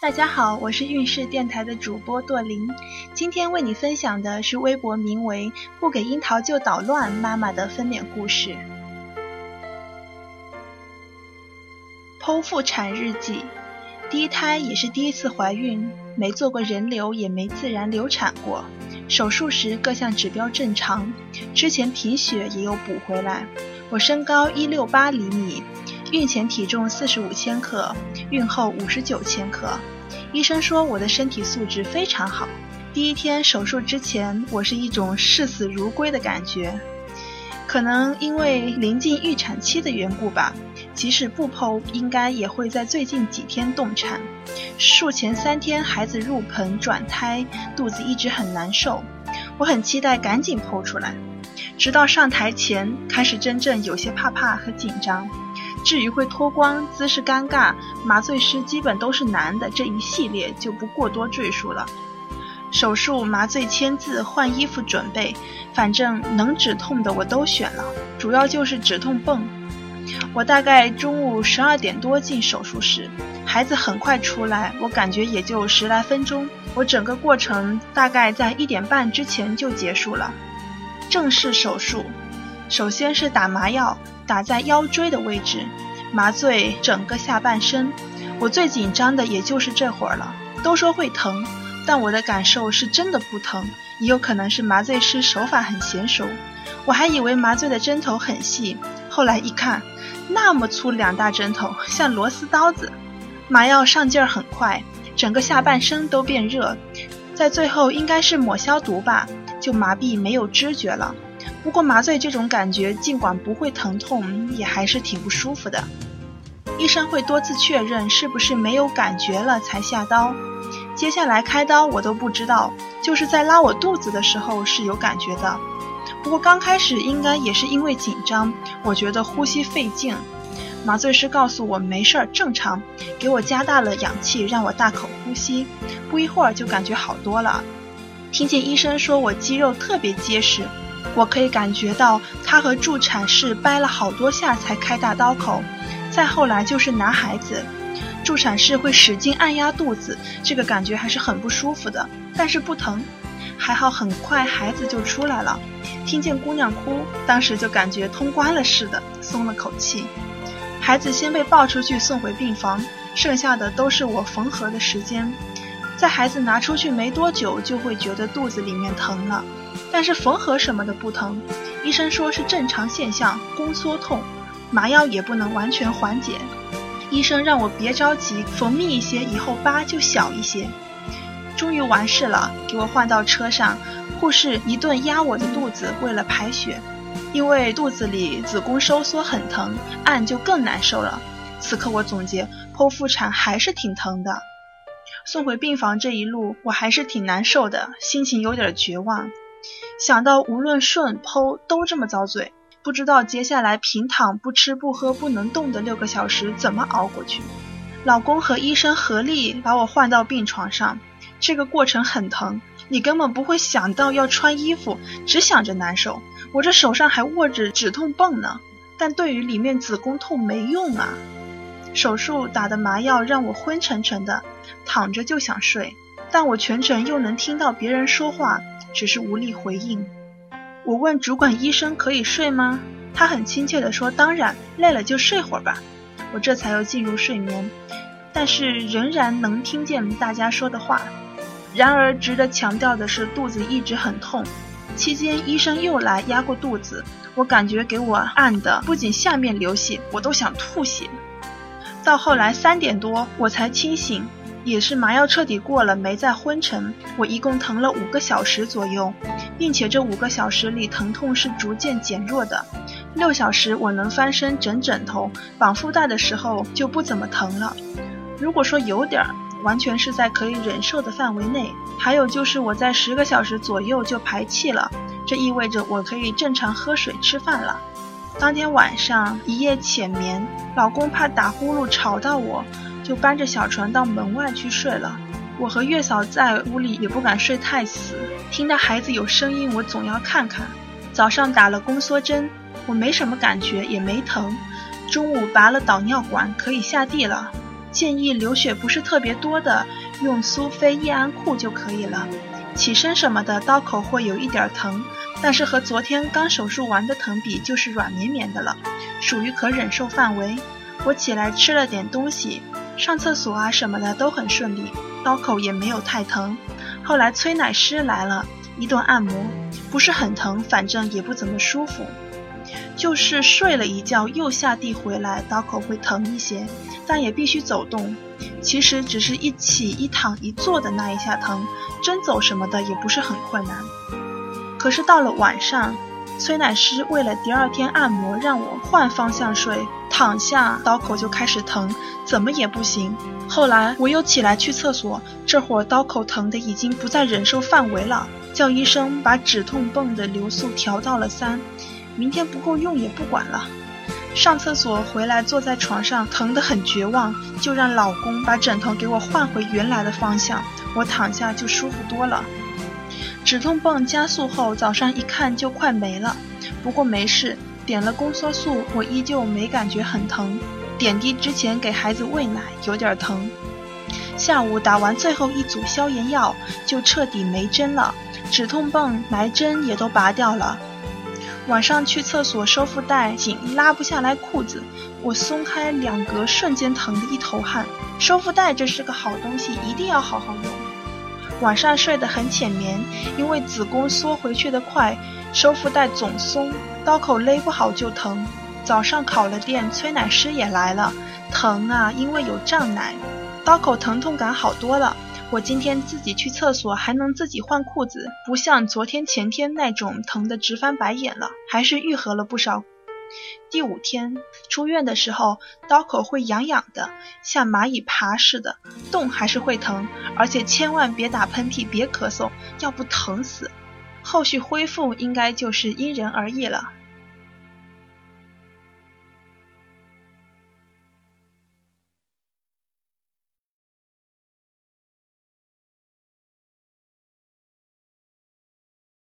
大家好，我是运势电台的主播朵琳，今天为你分享的是微博名为“不给樱桃就捣乱”妈妈的分娩故事。剖腹产日记：第一胎也是第一次怀孕，没做过人流，也没自然流产过。手术时各项指标正常，之前贫血也有补回来。我身高一六八厘米。孕前体重四十五千克，孕后五十九千克。医生说我的身体素质非常好。第一天手术之前，我是一种视死如归的感觉，可能因为临近预产期的缘故吧。即使不剖，应该也会在最近几天动产。术前三天，孩子入盆转胎，肚子一直很难受，我很期待赶紧剖出来。直到上台前，开始真正有些怕怕和紧张。至于会脱光、姿势尴尬、麻醉师基本都是男的这一系列就不过多赘述了。手术、麻醉、签字、换衣服、准备，反正能止痛的我都选了，主要就是止痛泵。我大概中午十二点多进手术室，孩子很快出来，我感觉也就十来分钟。我整个过程大概在一点半之前就结束了。正式手术，首先是打麻药。打在腰椎的位置，麻醉整个下半身。我最紧张的也就是这会儿了。都说会疼，但我的感受是真的不疼，也有可能是麻醉师手法很娴熟。我还以为麻醉的针头很细，后来一看，那么粗两大针头，像螺丝刀子。麻药上劲儿很快，整个下半身都变热，在最后应该是抹消毒吧，就麻痹没有知觉了。不过麻醉这种感觉，尽管不会疼痛，也还是挺不舒服的。医生会多次确认是不是没有感觉了才下刀。接下来开刀我都不知道，就是在拉我肚子的时候是有感觉的。不过刚开始应该也是因为紧张，我觉得呼吸费劲。麻醉师告诉我没事儿，正常，给我加大了氧气，让我大口呼吸。不一会儿就感觉好多了。听见医生说我肌肉特别结实。我可以感觉到他和助产士掰了好多下才开大刀口，再后来就是拿孩子，助产士会使劲按压肚子，这个感觉还是很不舒服的，但是不疼，还好很快孩子就出来了。听见姑娘哭，当时就感觉通关了似的，松了口气。孩子先被抱出去送回病房，剩下的都是我缝合的时间。在孩子拿出去没多久，就会觉得肚子里面疼了。但是缝合什么的不疼，医生说是正常现象，宫缩痛，麻药也不能完全缓解。医生让我别着急，缝密一些，以后疤就小一些。终于完事了，给我换到车上，护士一顿压我的肚子，为了排血，因为肚子里子宫收缩很疼，按就更难受了。此刻我总结，剖腹产还是挺疼的。送回病房这一路，我还是挺难受的，心情有点绝望。想到无论顺剖都这么遭罪，不知道接下来平躺不吃不喝不能动的六个小时怎么熬过去。老公和医生合力把我换到病床上，这个过程很疼，你根本不会想到要穿衣服，只想着难受。我这手上还握着止痛泵呢，但对于里面子宫痛没用啊。手术打的麻药让我昏沉沉的，躺着就想睡，但我全程又能听到别人说话。只是无力回应。我问主管医生可以睡吗？他很亲切地说：“当然，累了就睡会儿吧。”我这才又进入睡眠，但是仍然能听见大家说的话。然而值得强调的是，肚子一直很痛。期间医生又来压过肚子，我感觉给我按的不仅下面流血，我都想吐血。到后来三点多我才清醒。也是麻药彻底过了，没再昏沉。我一共疼了五个小时左右，并且这五个小时里疼痛是逐渐减弱的。六小时我能翻身枕枕头、绑腹带的时候就不怎么疼了。如果说有点儿，完全是在可以忍受的范围内。还有就是我在十个小时左右就排气了，这意味着我可以正常喝水吃饭了。当天晚上一夜浅眠，老公怕打呼噜吵到我。就搬着小床到门外去睡了。我和月嫂在屋里也不敢睡太死，听到孩子有声音，我总要看看。早上打了宫缩针，我没什么感觉，也没疼。中午拔了导尿管，可以下地了。建议流血不是特别多的，用苏菲叶安库就可以了。起身什么的，刀口会有一点疼，但是和昨天刚手术完的疼比，就是软绵绵的了，属于可忍受范围。我起来吃了点东西，上厕所啊什么的都很顺利，刀口也没有太疼。后来催奶师来了，一顿按摩，不是很疼，反正也不怎么舒服。就是睡了一觉又下地回来，刀口会疼一些，但也必须走动。其实只是一起一躺一坐的那一下疼，真走什么的也不是很困难。可是到了晚上，崔奶师为了第二天按摩，让我换方向睡，躺下刀口就开始疼，怎么也不行。后来我又起来去厕所，这会儿刀口疼的已经不在忍受范围了，叫医生把止痛泵的流速调到了三，明天不够用也不管了。上厕所回来，坐在床上，疼得很绝望，就让老公把枕头给我换回原来的方向，我躺下就舒服多了。止痛泵加速后，早上一看就快没了，不过没事，点了宫缩素，我依旧没感觉很疼。点滴之前给孩子喂奶，有点疼。下午打完最后一组消炎药，就彻底没针了，止痛泵、埋针也都拔掉了。晚上去厕所收腹带紧，拉不下来裤子，我松开两格，瞬间疼得一头汗。收腹带这是个好东西，一定要好好用。晚上睡得很浅眠，因为子宫缩回去的快，收腹带总松，刀口勒不好就疼。早上烤了店，催奶师也来了，疼啊，因为有胀奶，刀口疼痛感好多了。我今天自己去厕所还能自己换裤子，不像昨天前天那种疼得直翻白眼了，还是愈合了不少。第五天出院的时候，刀口会痒痒的，像蚂蚁爬似的，动还是会疼，而且千万别打喷嚏，别咳嗽，要不疼死。后续恢复应该就是因人而异了。